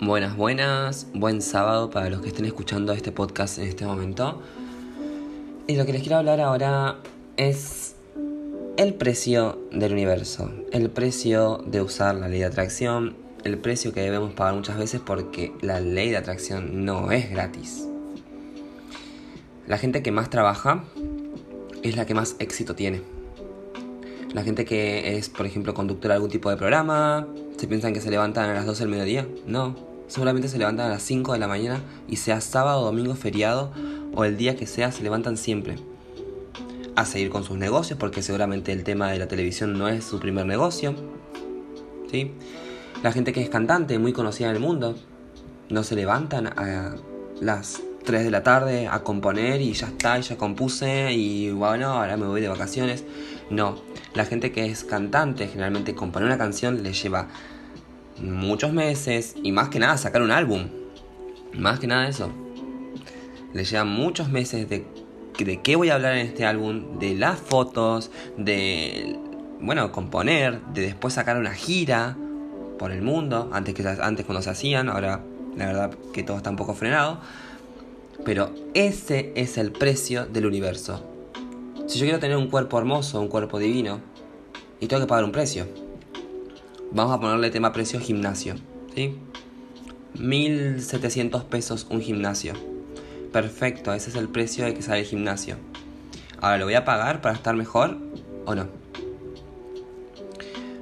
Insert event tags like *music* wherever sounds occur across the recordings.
Buenas, buenas, buen sábado para los que estén escuchando este podcast en este momento. Y lo que les quiero hablar ahora es el precio del universo, el precio de usar la ley de atracción, el precio que debemos pagar muchas veces porque la ley de atracción no es gratis. La gente que más trabaja es la que más éxito tiene. La gente que es, por ejemplo, conductora de algún tipo de programa, se piensan que se levantan a las 12 del mediodía. No, seguramente se levantan a las 5 de la mañana y sea sábado, domingo, feriado o el día que sea, se levantan siempre. A seguir con sus negocios, porque seguramente el tema de la televisión no es su primer negocio. ¿Sí? La gente que es cantante, muy conocida en el mundo, no se levantan a las 3 de la tarde a componer y ya está, ya compuse y bueno, ahora me voy de vacaciones. No, la gente que es cantante, generalmente componer una canción le lleva muchos meses y más que nada sacar un álbum. Más que nada eso. Le lleva muchos meses de, de qué voy a hablar en este álbum, de las fotos, de, bueno, componer, de después sacar una gira por el mundo, antes, que, antes cuando se hacían, ahora la verdad que todo está un poco frenado. Pero ese es el precio del universo. Si yo quiero tener un cuerpo hermoso, un cuerpo divino, y tengo que pagar un precio. Vamos a ponerle tema precio gimnasio, ¿sí? 1700 pesos un gimnasio. Perfecto, ese es el precio de que sale el gimnasio. Ahora, ¿lo voy a pagar para estar mejor o no?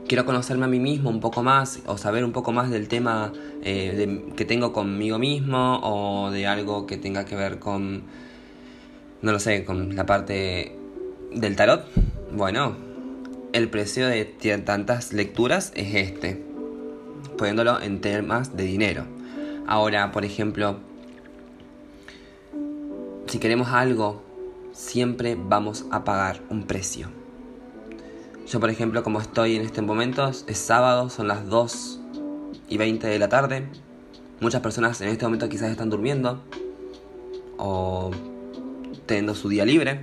Quiero conocerme a mí mismo un poco más o saber un poco más del tema eh, que tengo conmigo mismo o de algo que tenga que ver con, no lo sé, con la parte del tarot. Bueno, el precio de tantas lecturas es este, poniéndolo en temas de dinero. Ahora, por ejemplo, si queremos algo, siempre vamos a pagar un precio. Yo, por ejemplo, como estoy en este momento, es sábado, son las 2 y 20 de la tarde. Muchas personas en este momento quizás están durmiendo o teniendo su día libre.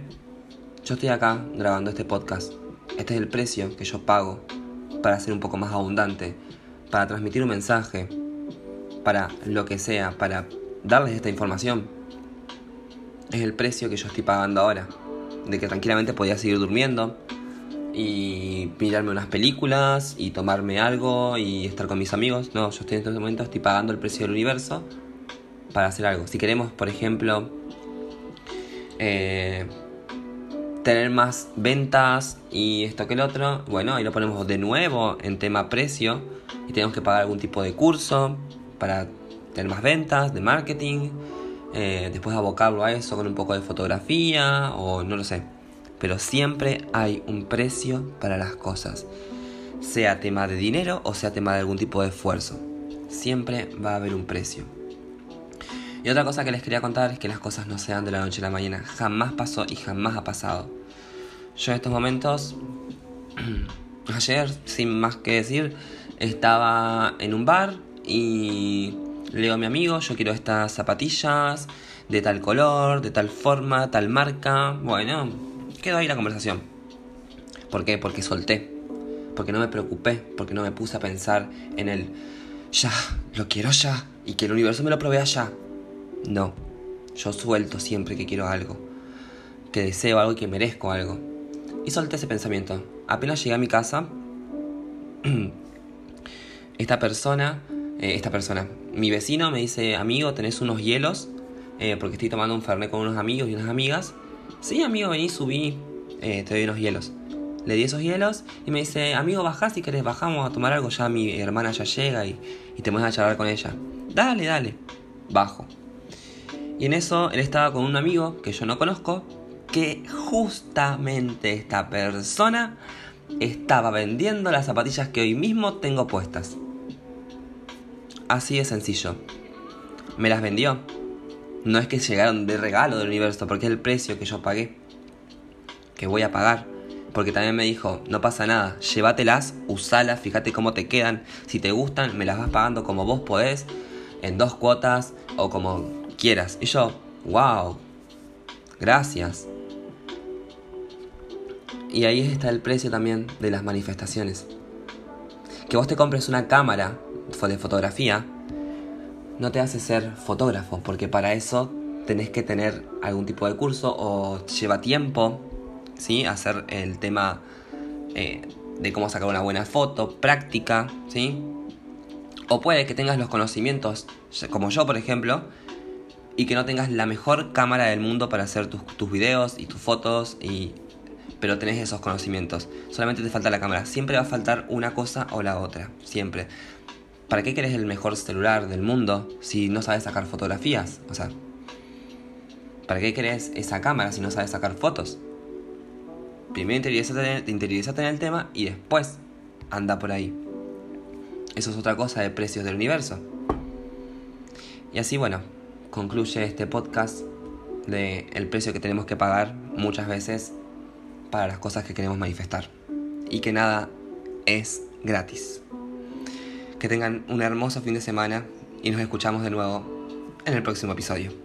Yo estoy acá grabando este podcast este es el precio que yo pago para ser un poco más abundante, para transmitir un mensaje, para lo que sea, para darles esta información. Es el precio que yo estoy pagando ahora, de que tranquilamente podía seguir durmiendo y mirarme unas películas y tomarme algo y estar con mis amigos. No, yo estoy en este momento estoy pagando el precio del universo para hacer algo. Si queremos, por ejemplo, eh, tener más ventas y esto que el otro, bueno, ahí lo ponemos de nuevo en tema precio y tenemos que pagar algún tipo de curso para tener más ventas, de marketing, eh, después abocarlo a eso con un poco de fotografía o no lo sé. Pero siempre hay un precio para las cosas, sea tema de dinero o sea tema de algún tipo de esfuerzo. Siempre va a haber un precio. Y otra cosa que les quería contar es que las cosas no se dan de la noche a la mañana. Jamás pasó y jamás ha pasado. Yo en estos momentos, *clears throat* ayer, sin más que decir, estaba en un bar y le digo a mi amigo, yo quiero estas zapatillas de tal color, de tal forma, tal marca. Bueno, quedó ahí la conversación. ¿Por qué? Porque solté. Porque no me preocupé, porque no me puse a pensar en el ya, lo quiero ya y que el universo me lo provea ya. No, yo suelto siempre que quiero algo, que deseo algo y que merezco algo. Y solté ese pensamiento. Apenas llegué a mi casa, *clears throat* esta persona, eh, esta persona, mi vecino me dice, amigo, ¿tenés unos hielos? Eh, porque estoy tomando un fernet con unos amigos y unas amigas. Sí, amigo, vení, subí, eh, te doy unos hielos. Le di esos hielos y me dice, amigo, bajá si querés, bajamos a tomar algo, ya mi hermana ya llega y, y te voy a charlar con ella. Dale, dale. Bajo. Y en eso él estaba con un amigo que yo no conozco, que justamente esta persona estaba vendiendo las zapatillas que hoy mismo tengo puestas. Así de sencillo. Me las vendió. No es que llegaron de regalo del universo, porque es el precio que yo pagué. Que voy a pagar. Porque también me dijo, no pasa nada, llévatelas, usalas, fíjate cómo te quedan. Si te gustan, me las vas pagando como vos podés, en dos cuotas o como Y yo, wow, gracias. Y ahí está el precio también de las manifestaciones. Que vos te compres una cámara de fotografía no te hace ser fotógrafo, porque para eso tenés que tener algún tipo de curso o lleva tiempo, ¿sí? Hacer el tema eh, de cómo sacar una buena foto, práctica, ¿sí? O puede que tengas los conocimientos, como yo por ejemplo, y que no tengas la mejor cámara del mundo para hacer tus, tus videos y tus fotos, y, pero tenés esos conocimientos. Solamente te falta la cámara. Siempre va a faltar una cosa o la otra, siempre. ¿Para qué querés el mejor celular del mundo si no sabes sacar fotografías? O sea, ¿para qué querés esa cámara si no sabes sacar fotos? Primero interiorízate, interiorízate en el tema y después anda por ahí. Eso es otra cosa de precios del universo. Y así, bueno, concluye este podcast de el precio que tenemos que pagar muchas veces para las cosas que queremos manifestar. Y que nada es gratis. Que tengan un hermoso fin de semana y nos escuchamos de nuevo en el próximo episodio.